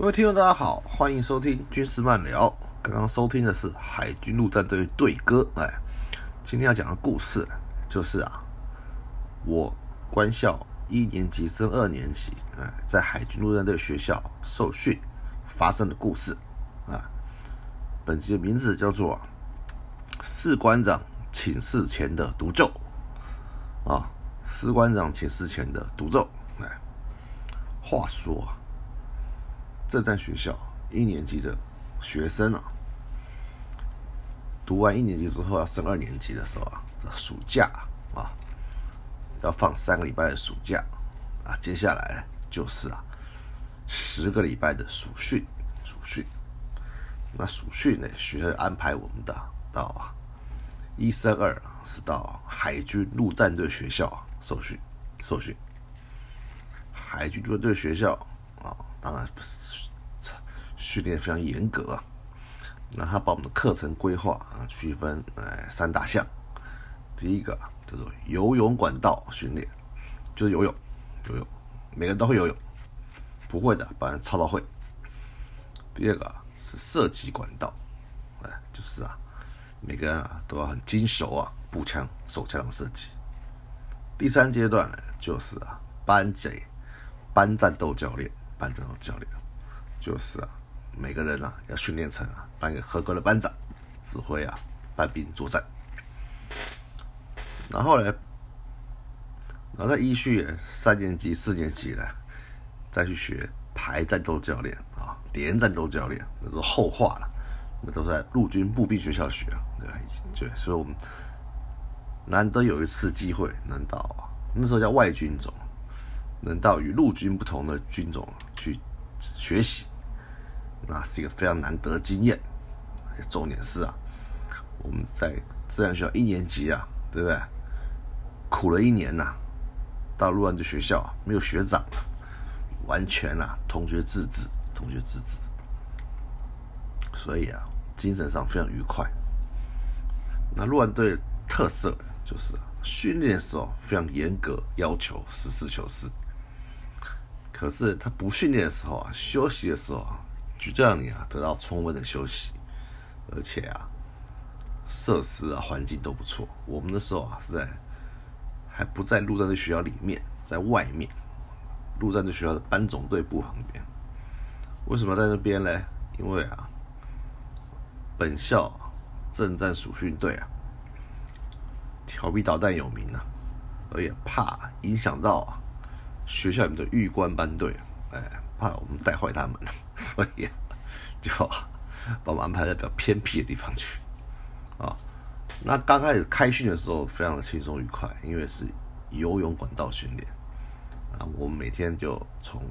各位听众，大家好，欢迎收听军事漫聊。刚刚收听的是海军陆战队队歌。哎，今天要讲的故事就是啊，我官校一年级升二年级，哎，在海军陆战队学校受训发生的故事啊。本集的名字叫做《士官长寝室前的独奏》啊，士官长寝室前的独奏。哎，话说。啊，这在学校一年级的学生啊，读完一年级之后要升二年级的时候啊，暑假啊，要放三个礼拜的暑假啊，接下来就是啊十个礼拜的暑训，暑训。那暑训呢，学校安排我们的到啊一升二是到海军陆战队学校受训，受训。海军陆战队学校啊，当然不是。训练非常严格啊，那他把我们的课程规划啊区分哎三大项，第一个叫做游泳管道训练，就是游泳，游泳，每个人都会游泳，不会的把人操到会。第二个是射击管道，哎，就是啊，每个人啊都要很精熟啊，步枪、手枪射击。第三阶段呢，就是啊班级班战斗教练，班战斗教练，就是啊。每个人啊，要训练成啊，当一个合格的班长，指挥啊，班兵作战。然后呢，然后再依序三年级、四年级呢，再去学排战斗教练啊，连战斗教练，那是后话了。那都在陆军步兵学校学，对对，所以我们难得有一次机会能到，那时候叫外军种，能到与陆军不同的军种去学习。那是一个非常难得的经验，重点是啊，我们在自然学校一年级啊，对不对？苦了一年呐，到陆安的学校啊没有学长，完全啊同学自治，同学自治，所以啊精神上非常愉快。那陆安队特色就是训练的时候非常严格，要求实事求是。可是他不训练的时候啊，休息的时候。就让你啊得到充分的休息，而且啊设施啊环境都不错。我们那时候啊是在还不在陆战队学校里面，在外面陆战队学校的班总队部旁边。为什么在那边呢？因为啊本校正战属训队啊调皮捣蛋有名啊，而且怕影响到啊学校里的预官班队，哎。怕我们带坏他们，所以就把我们安排在比较偏僻的地方去啊。那刚开始开训的时候，非常的轻松愉快，因为是游泳管道训练啊。我们每天就从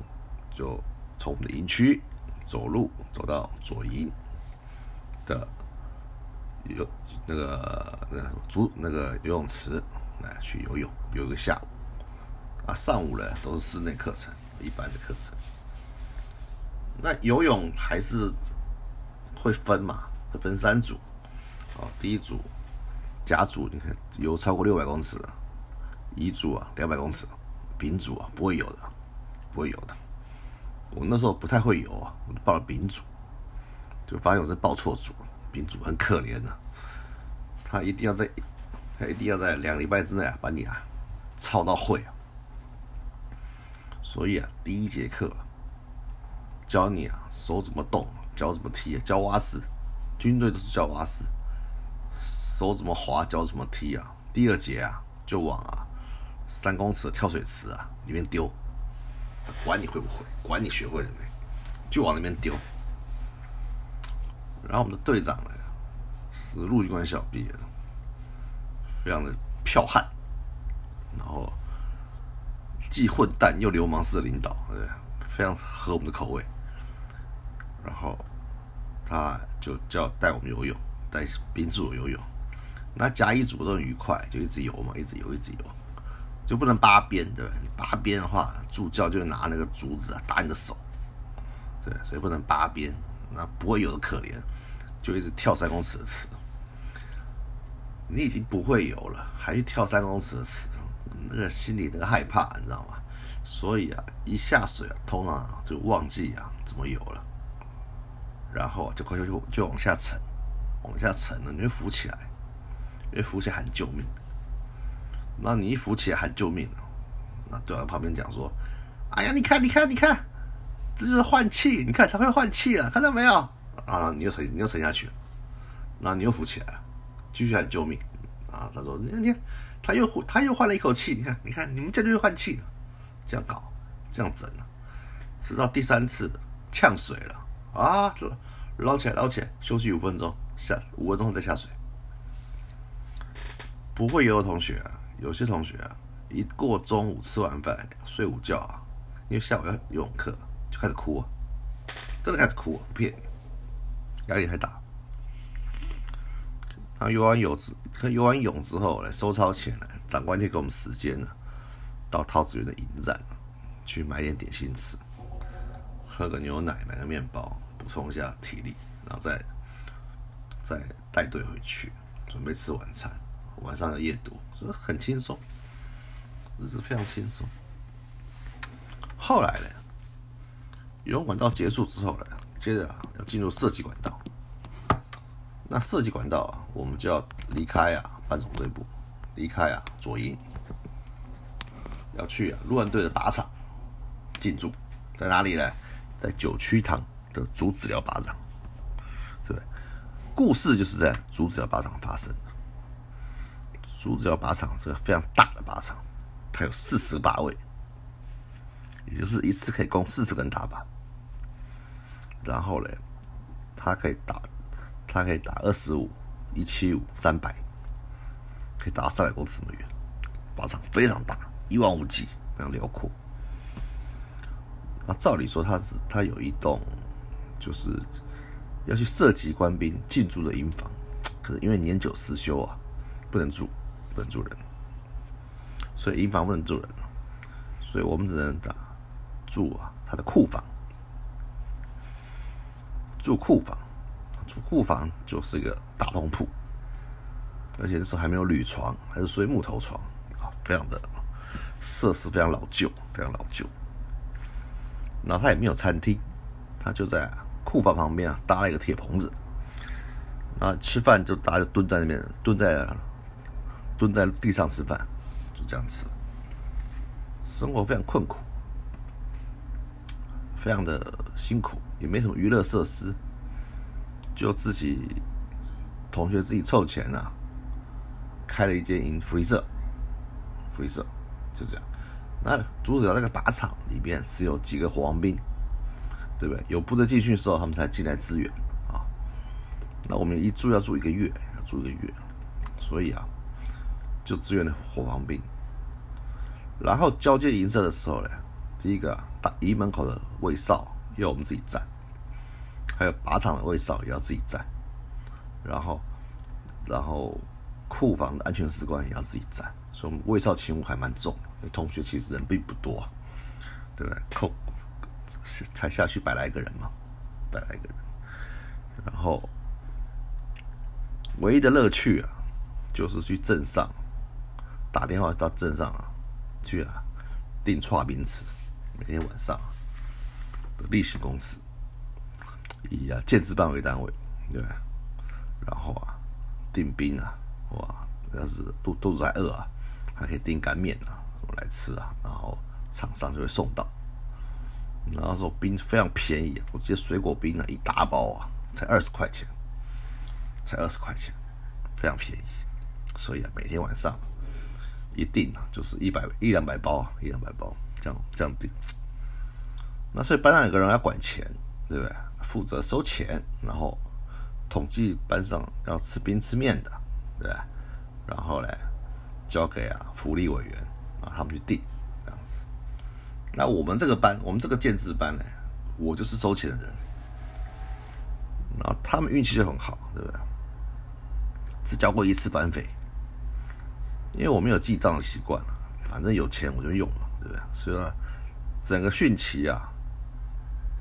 就从我们的营区走路走到左营的游那个那个足那个游泳池来去游泳，游一个下午啊。上午呢都是室内课程，一般的课程。那游泳还是会分嘛？会分三组，哦，第一组甲组，你看游超过六百公尺的，乙组啊两百公尺，丙组啊不会游的，不会游的。我那时候不太会游啊，我就报了丙组，就发现我是报错组了，丙组很可怜的，他一定要在，他一定要在两礼拜之内啊把你啊操到会，所以啊第一节课。教你啊，手怎么动，脚怎么踢，教蛙式，军队都是教蛙式，手怎么滑，脚怎么踢啊。第二节啊，就往啊三公尺的跳水池啊里面丢，管你会不会，管你学会了没，就往那边丢。然后我们的队长呢，是陆军官校毕业的，非常的剽悍，然后既混蛋又流氓式的领导，对，非常合我们的口味。然后他就叫带我们游泳，带宾组游泳。那甲乙组都很愉快，就一直游嘛，一直游，一直游，就不能扒边，对吧？你扒边的话，助教就拿那个竹子啊打你的手，对，所以不能扒边。那不会游的可怜，就一直跳三公尺的池。你已经不会游了，还去跳三公尺的池，那个心里那个害怕，你知道吗？所以啊，一下水啊，通常就忘记啊怎么游了，然后就快就就就往下沉，往下沉了，你会浮起来，因为浮起来喊救命。那你一浮起来喊救命，那对岸旁边讲说：“哎呀，你看，你看，你看，这就是换气，你看他会换气了，看到没有？啊，你又沉，你又沉下去了，那你又浮起来了。”继续喊救命啊！他说：“你看，你看他又他又换了一口气。你看，你看，你们这就又换气，这样搞，这样整啊，直到第三次呛水了啊！捞起来，捞起来，休息五分钟，下五分钟后再下水。不会游的同学啊，有些同学啊，一过中午吃完饭睡午觉啊，因为下午要游泳课，就开始哭啊，真的开始哭啊，不骗你，压力太大。”他游完泳之，他游完泳之后来收操前呢，长官就给我们时间了，到桃子园的营站去买点点心吃，喝个牛奶，买个面包，补充一下体力，然后再再带队回去，准备吃晚餐，晚上的夜读，所以很轻松，日子非常轻松。后来呢，游泳管道结束之后呢，接着啊要进入射击管道。那射击管道啊，我们就要离开啊，班总队部，离开啊，左营，要去啊，陆战队的靶场进驻，在哪里呢？在九曲塘的竹子寮靶场，对故事就是在竹子寮靶场发生。竹子寮靶场是个非常大的靶场，它有四十个靶位，也就是一次可以供四十个人打靶。然后呢，它可以打。它可以打二十五、一七五、三百，可以打三百公尺那么远，靶场非常大，一望无际，非常辽阔。那照理说，它是它有一栋，就是要去涉及官兵进驻的营房，可是因为年久失修啊，不能住，不能住人，所以营房不能住人，所以我们只能打住啊，它的库房，住库房。住库房就是一个大通铺，而且那时候还没有铝床，还是睡木头床啊，非常的设施非常老旧，非常老旧。然后他也没有餐厅，他就在库房旁边啊搭了一个铁棚子，啊吃饭就大家就蹲在那边，蹲在蹲在地上吃饭，就这样吃，生活非常困苦，非常的辛苦，也没什么娱乐设施。就自己同学自己凑钱啊，开了一间营福利社，福利社就这样。那竹子寮那个靶场里边是有几个火防兵，对不对？有部队进去的时候，他们才进来支援啊。那我们一住要住一个月，要住一个月，所以啊，就支援了火防兵。然后交接营舍的时候呢，第一个大营门口的卫哨要我们自己站。还有靶场的卫哨也要自己站，然后，然后库房的安全士官也要自己站，所以我们卫哨勤务还蛮重。同学其实人并不多，对不对？扣才下去百来个人嘛，百来个人。然后唯一的乐趣啊，就是去镇上打电话到镇上啊去啊订串冰吃，每天晚上的例行公事。以啊建制办为单位，对吧，然后啊订冰啊，哇，要是肚肚子还饿啊，还可以订干面啊，来吃啊，然后厂商就会送到。然后说冰非常便宜，我记得水果冰啊一大包啊才二十块钱，才二十块钱，非常便宜。所以啊每天晚上一定啊就是一百一两百包啊一两百包这样这样订。那所以班上有个人要管钱，对不对？负责收钱，然后统计班上要吃冰吃面的，对吧？然后呢，交给啊福利委员啊，他们去定这样子。那我们这个班，我们这个建制班呢，我就是收钱的人。然后他们运气就很好，对不对？只交过一次班费，因为我没有记账的习惯反正有钱我就用嘛，对不对？所以说整个训期啊，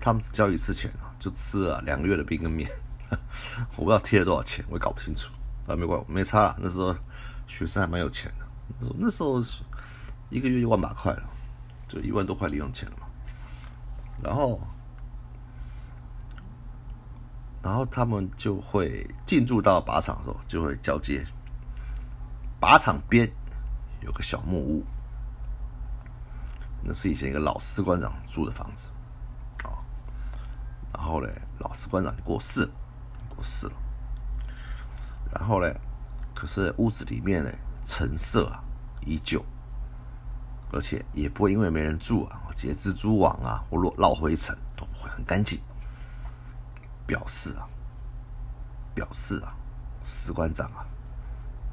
他们只交一次钱啊，就吃了两个月的冰跟面，我不知道贴了多少钱，我也搞不清楚。啊，没关没差，那时候学生还蛮有钱的，那时候一个月一万把块了，就一万多块零用钱了嘛。然后。然后他们就会进驻到靶场的时候，就会交接。靶场边有个小木屋，那是以前一个老士官长住的房子，啊。然后呢，老士官长就过世，过世了。然后呢，可是屋子里面呢，陈设啊依旧，而且也不会因为没人住啊，结蜘蛛网啊，或落落灰尘，都不会很干净。表示啊，表示啊，士官长啊，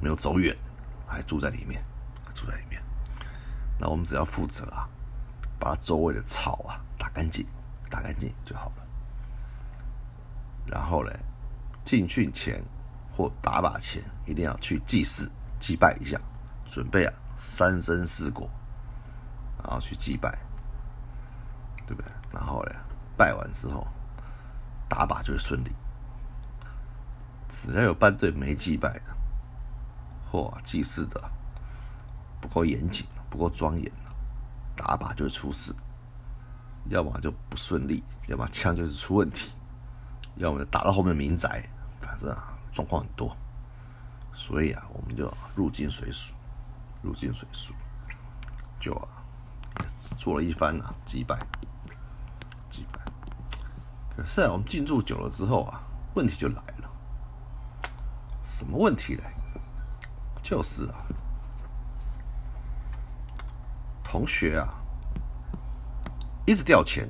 没有走远，还住在里面，住在里面。那我们只要负责啊，把周围的草啊打干净，打干净就好了。然后呢，进训前或打靶前，一定要去祭祀祭拜一下，准备啊三生四果，然后去祭拜，对不对？然后呢，拜完之后。打靶就会顺利，只要有班队没祭拜的，或祭祀的不够严谨、不够庄严打靶就会出事，要么就不顺利，要么枪就是出问题，要么就打到后面民宅，反正啊状况很多，所以啊我们就入境水俗，入境水俗，就做了一番啊祭拜。可是啊，我们进驻久了之后啊，问题就来了。什么问题呢？就是啊，同学啊，一直掉钱，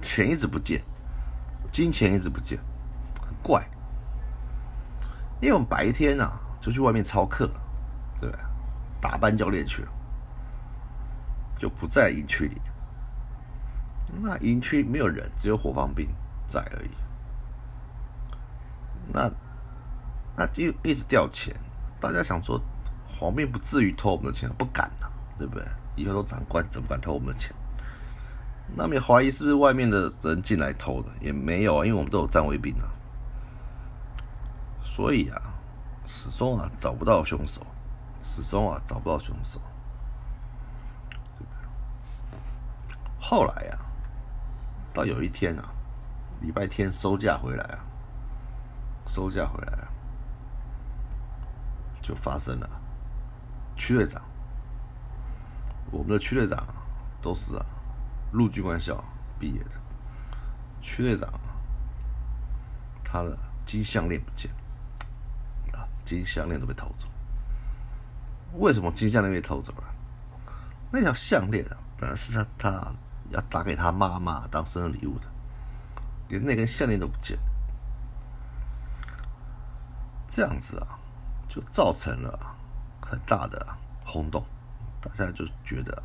钱一直不见，金钱一直不见，很怪。因为我们白天啊就去外面操课，对吧？打班教练去了，就不在营区里。那营区没有人，只有火防兵在而已。那那就一直掉钱，大家想说，黄兵不至于偷我们的钱，不敢呐，对不对？以后都长官，怎么敢偷我们的钱？那么怀疑是不是外面的人进来偷的？也没有啊，因为我们都有站卫兵啊。所以啊，始终啊找不到凶手，始终啊找不到凶手。后来呀。到有一天啊，礼拜天收假回来啊，收假回来啊，就发生了。区队长，我们的区队长都是啊，陆军官校毕业的。区队长，他的金项链不见啊，金项链都被偷走。为什么金项链被偷走了？那条项链啊，本来是他他。要打给他妈妈当生日礼物的，连那根项链都不见，这样子啊，就造成了很大的轰动，大家就觉得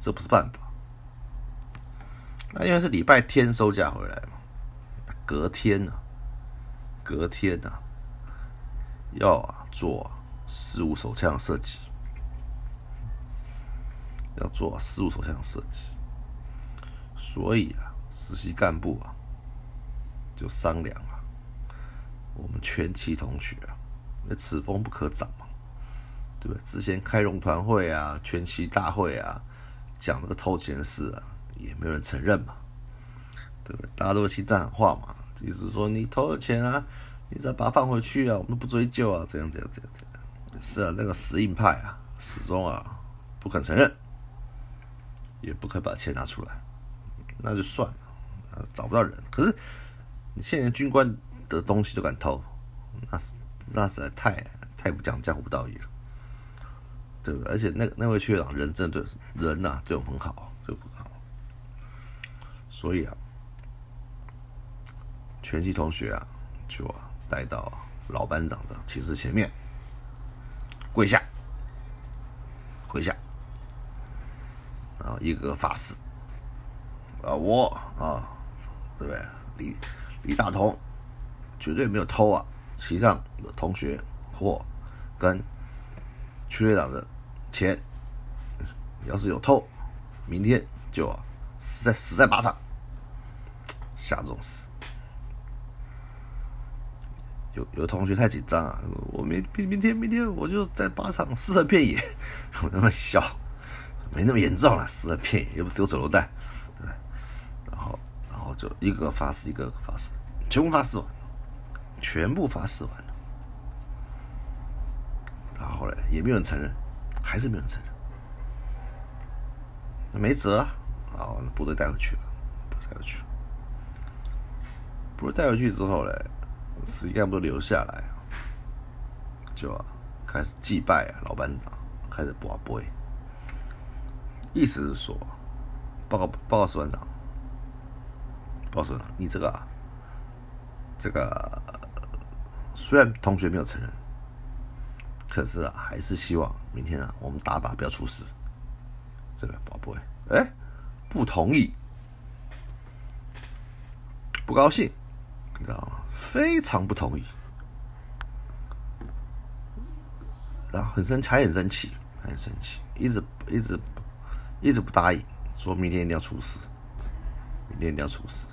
这不是办法。那因为是礼拜天收假回来嘛，隔天呢，隔天呢，要做四五手枪设计，要做四五手枪设计。所以啊，实习干部啊，就商量啊，我们全期同学啊，那此风不可长嘛，对不对？之前开融团会啊，全期大会啊，讲那个偷钱事啊，也没有人承认嘛，对不对？大家都心脏喊话嘛，意思说你偷了钱啊，你再把它放回去啊，我们不追究啊，这样这样这样这样。是啊，那个死硬派啊，始终啊不肯承认，也不肯把钱拿出来。那就算了，找不到人。可是你现在军官的东西都敢偷，那是那实在太太不讲江湖道义了，对不对？而且那那位区长人真的人呐，对我很好，就很好。所以啊，全系同学啊，就啊带到老班长的寝室前面，跪下，跪下，然后一个个发誓。啊，我啊，对不对？李李大同绝对没有偷啊，其上的同学或跟区队长的钱，要是有偷，明天就死在死在靶场，下这种死。有有同学太紧张啊，我明明明天明天我就在靶场尸横遍野，我那么笑，没那么严重了，尸横遍野又不是丢手榴弹，就一个发誓一个发誓，全部发誓完，全部发誓完了，然后嘞也没有人承认，还是没有人承认，那没辙啊，好，部队带回去了，部队带回去了，部队带回去之后嘞。实干部留下来，就开始祭拜啊老班长，开始卜杯，意思是说，报告报告师班长，告司班长，你这个，这个虽然同学没有承认，可是啊还是希望明天啊我们打靶不要出事，这个宝贝，哎，不同意，不高兴，你知道吗？非常不同意，然后很生气，还很生气，很生气，一直一直一直不答应，说明天一定要出事，明天一定要出事。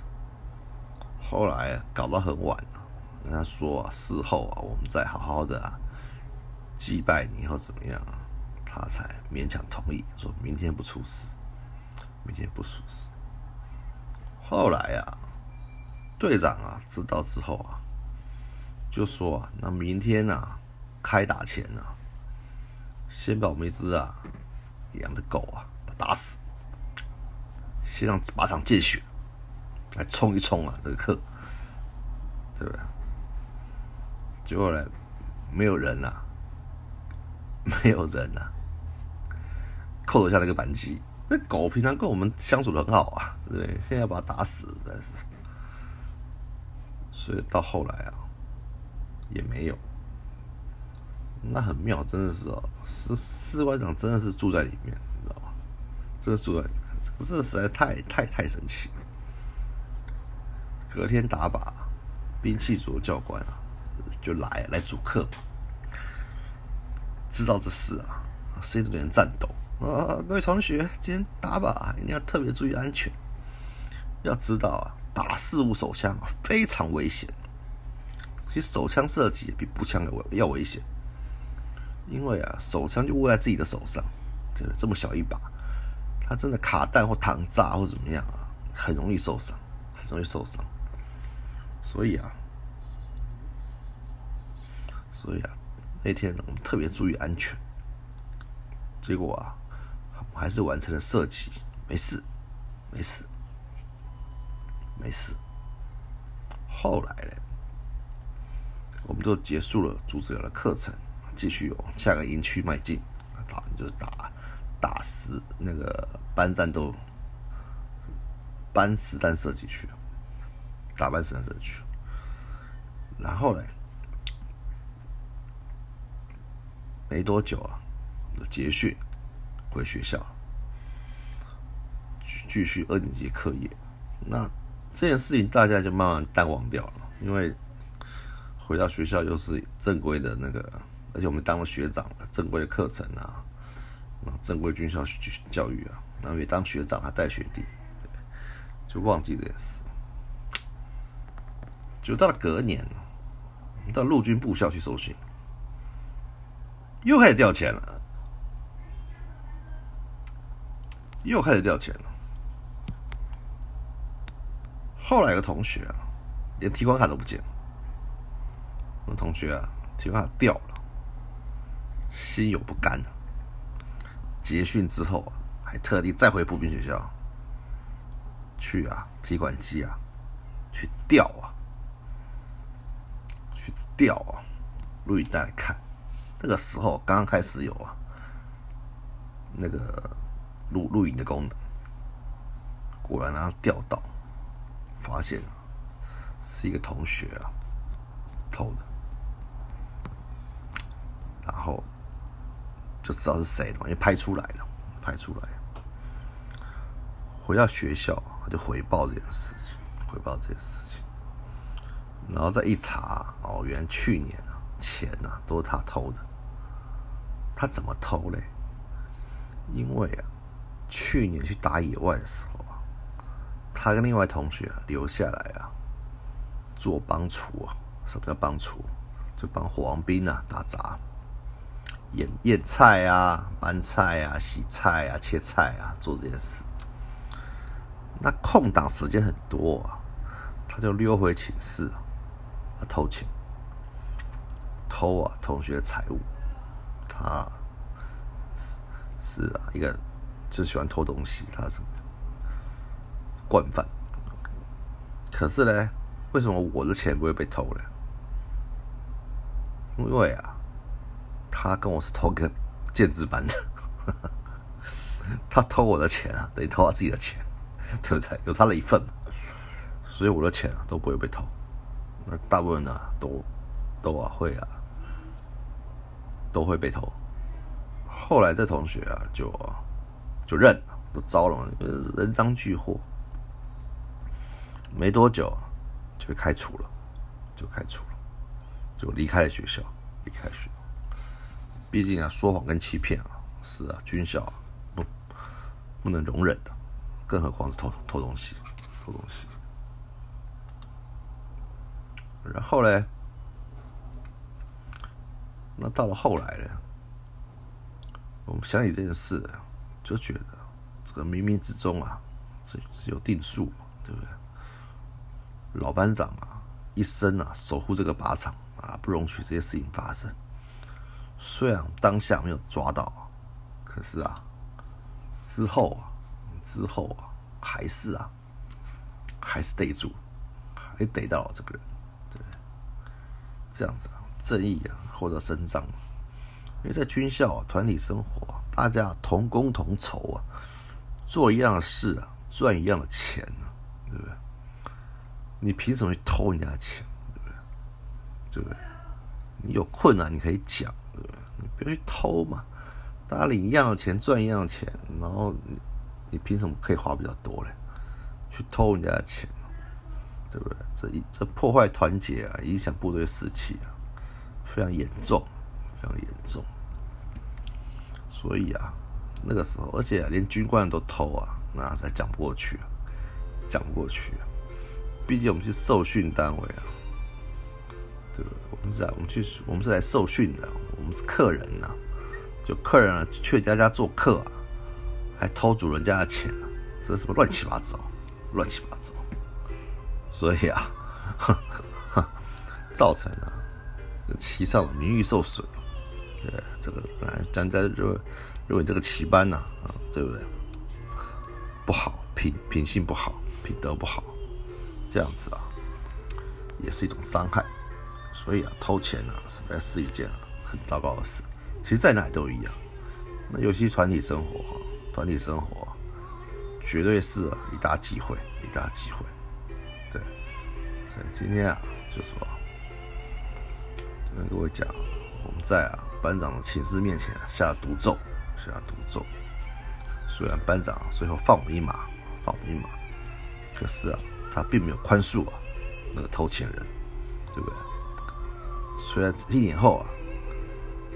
后来搞到很晚跟他说啊事后啊，我们再好好的啊祭拜你，或怎么样，他才勉强同意，说明天不出事，明天不出事。后来啊。队长啊，知道之后啊，就说啊，那明天啊，开打前啊，先把我们一只啊养的狗啊，打死，先让靶场见血，来冲一冲啊这个课，对不对？结果呢，没有人呐，没有人呐，扣了下那个扳机。那狗平常跟我们相处的很好啊，对对？现在要把它打死，真是。所以到后来啊，也没有，那很妙，真的是哦，四四外长真的是住在里面，你知道吗？真的住在里面，这实在太太太神奇了。隔天打靶，兵器组的教官啊，就来来主课，知道这事啊，心里有点颤抖啊。各位同学，今天打靶一定要特别注意安全，要知道啊。打事物手枪啊，非常危险。其实手枪射击比步枪要要危险，因为啊，手枪就握在自己的手上，这这么小一把，它真的卡弹或膛炸或怎么样啊，很容易受伤，很容易受伤。所以啊，所以啊，那天我们特别注意安全。结果啊，还是完成了射击，没事，没事。没事。后来呢，我们就结束了组织的课程，继续往下个营区迈进。打就是打打实那个班战斗班实弹射击去，打班实弹射击去。然后呢，没多久啊，结训回学校，继续二年级课业。那这件事情大家就慢慢淡忘掉了，因为回到学校又是正规的那个，而且我们当了学长了，正规的课程啊，正规军校教育啊，然后也当学长还带学弟，就忘记这件事。就到了隔年，到陆军部校去受训，又开始掉钱了，又开始掉钱了。后来有个同学啊，连提款卡都不见了。我同学啊，提款卡掉了，心有不甘啊。结训之后啊，还特地再回步兵学校去啊，提款机啊，去调啊，掉啊，录影带来看。那个时候刚刚开始有啊，那个录录影的功能，果然啊，掉到。发现是一个同学啊偷的，然后就知道是谁了，因为拍出来了，拍出来。回到学校他就回报这件事情，回报这件事情。然后再一查，哦，原来去年啊钱啊都是他偷的。他怎么偷嘞？因为啊，去年去打野外的时候啊，他跟另外同学啊留下来啊做帮厨啊。什么叫帮厨？就帮火王兵啊打杂，腌腌菜啊、搬菜啊、洗菜啊、切菜啊，做这些事。那空档时间很多啊，他就溜回寝室啊偷钱，偷啊同学的财物。他是是啊，一个就喜欢偷东西，他是惯犯。可是呢，为什么我的钱不会被偷呢？因为啊，他跟我是同个建制班的，他偷我的钱啊，等于偷他自己的钱，对不对？有他的一份，所以我的钱啊都不会被偷。那大部分呢，都都啊会啊。都会被偷。后来这同学啊，就就认了，都招了，人赃俱获。没多久就被开除了，就开除了，就离开了学校，离开学校。毕竟啊，说谎跟欺骗啊，是啊，军校不不能容忍的，更何况是偷偷东西，偷东西。然后嘞。那到了后来呢，我们想起这件事，就觉得这个冥冥之中啊，这是有定数，对不对？老班长啊，一生啊守护这个靶场啊，不容许这些事情发生。虽然当下没有抓到，可是啊，之后啊，之后啊，还是啊，还是逮住，还逮到了这个人，这样子。正义啊，获得伸张，因为在军校团体生活，大家同工同酬啊，做一样的事啊，赚一样的钱啊，对不对？你凭什么去偷人家的钱？对不对？对不对？你有困难你可以讲，对不对？你不要去偷嘛，大家领一样的钱，赚一样的钱，然后你你凭什么可以花比较多嘞？去偷人家的钱，对不对？这一这破坏团结啊，影响部队士气啊。非常严重，非常严重。所以啊，那个时候，而且连军官都偷啊，那才讲不过去，讲不过去。毕竟我们是受训单位啊，对不对？我们是来，我们去，我们是来受训的，我们是客人呐。就客人啊，去家家做客啊，还偷主人家的钱，这什么乱七八糟，乱七八糟。所以啊，造成了。旗上的名誉受损，对这个来咱在认认为这个旗班呐啊，对不对？不好，品品性不好，品德不好，这样子啊，也是一种伤害。所以啊，偷钱呢，实在是一件很糟糕的事。其实，在哪里都一样。那尤其团体生活，团体生活绝对是一大机会，一大机会。今天啊，就说。跟各位讲，我们在啊班长的寝室面前下了毒咒，下了毒咒。虽然班长最后放我一马，放我一马，可是啊，他并没有宽恕啊那个偷钱人，对不对？虽然一年后啊，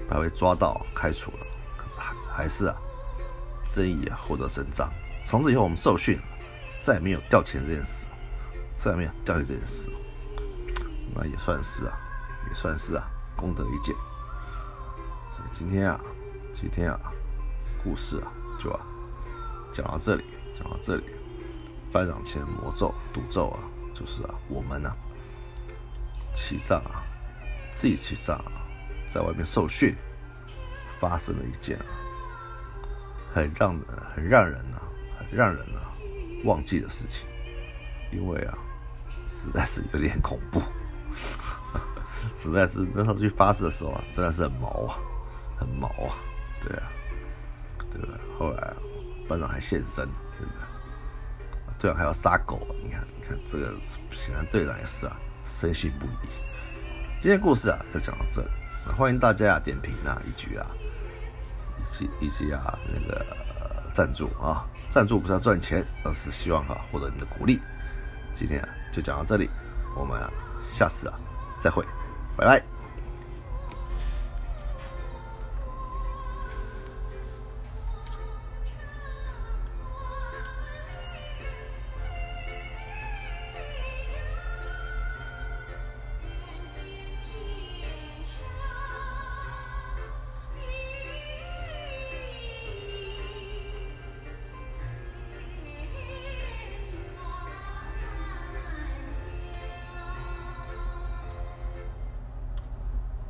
他被抓到开除了，可是还还是啊，正义啊获得伸张。从此以后，我们受训，再也没有掉钱这件事，再也没有掉钱这件事，那也算是啊。也算是啊，功德一件。所以今天啊，今天啊，故事啊，就啊讲到这里，讲到这里。班长签魔咒、赌咒啊，就是啊，我们呢，骑上啊，自己骑上啊，在外面受训，发生了一件很让人、很让人啊、很让人啊忘记的事情，因为啊，实在是有点恐怖。实在是那时候去发射的时候啊，真的是很毛啊，很毛啊，对啊，对吧？后来班长还现身，对不对？队长还要杀狗，你看，你看这个显然队长也是啊，深信不疑。今天故事啊就讲到这里，那欢迎大家啊点评啊一局啊，以及以及啊那个赞助啊，赞助不是要赚钱，而是希望哈获得你的鼓励。今天啊就讲到这里，我们啊下次啊再会，拜拜。